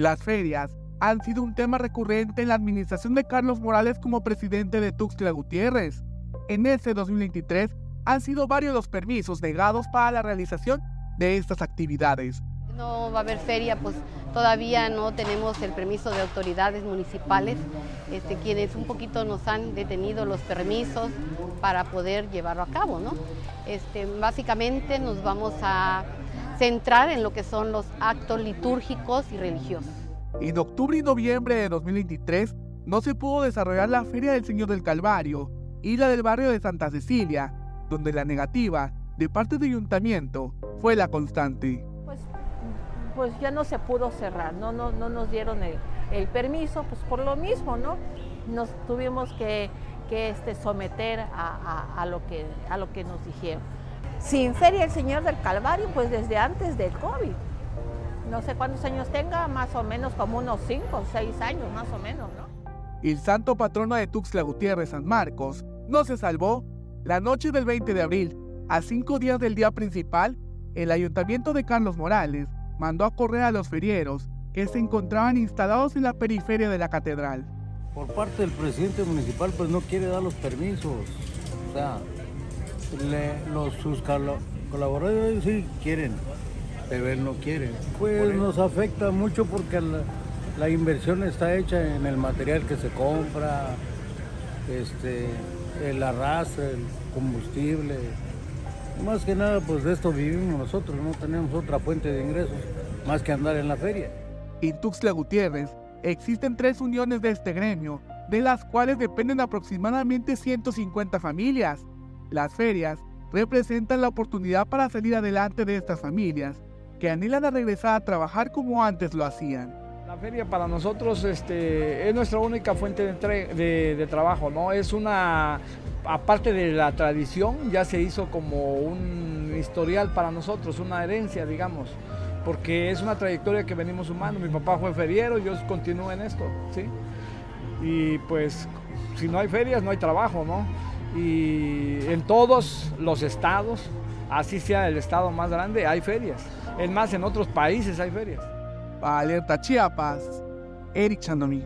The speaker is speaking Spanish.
Las ferias han sido un tema recurrente en la administración de Carlos Morales como presidente de Tuxtla Gutiérrez. En ese 2023 han sido varios los permisos negados para la realización de estas actividades. No va a haber feria, pues todavía no tenemos el permiso de autoridades municipales, este, quienes un poquito nos han detenido los permisos para poder llevarlo a cabo. ¿no? Este, básicamente nos vamos a centrar en lo que son los actos litúrgicos y religiosos. En octubre y noviembre de 2023 no se pudo desarrollar la Feria del Señor del Calvario y la del barrio de Santa Cecilia, donde la negativa de parte del ayuntamiento fue la constante. Pues, pues ya no se pudo cerrar, no, no, no nos dieron el, permiso, pues por lo mismo, ¿no? Nos tuvimos que, que este, someter a, a, lo que, a lo que nos dijeron. Sin Feria el Señor del Calvario, pues desde antes del COVID. No sé cuántos años tenga, más o menos como unos 5 o 6 años, más o menos, ¿no? El santo patrono de Tuxtla Gutiérrez, San Marcos, no se salvó. La noche del 20 de abril, a cinco días del día principal, el ayuntamiento de Carlos Morales mandó a correr a los ferieros que se encontraban instalados en la periferia de la catedral. Por parte del presidente municipal, pues no quiere dar los permisos. O sea, los, sus colaboradores sí quieren, pero él no quiere. Pues nos afecta mucho porque la, inversión está hecha en el material que se compra, este, el arrastre, el combustible. Más que nada, pues de esto vivimos nosotros, no tenemos otra fuente de ingresos más que andar en la feria. En Tuxtla Gutiérrez existen tres uniones de este gremio, de las cuales dependen aproximadamente 150 familias. Las ferias representan la oportunidad para salir adelante de estas familias, que anhelan a regresar a trabajar como antes lo hacían. La feria para nosotros este, es nuestra única fuente de, trabajo, ¿no? Es una, aparte de la tradición, ya se hizo como un historial para nosotros, una herencia, digamos, porque es una trayectoria que venimos sumando. Mi papá fue feriero, yo continúo en esto, ¿sí? Y pues, si no hay ferias, no hay trabajo, ¿no? Y en todos los estados, así sea el estado más grande, hay ferias. Es más, en otros países hay ferias. Alerta Chiapas, Eric Chandomí.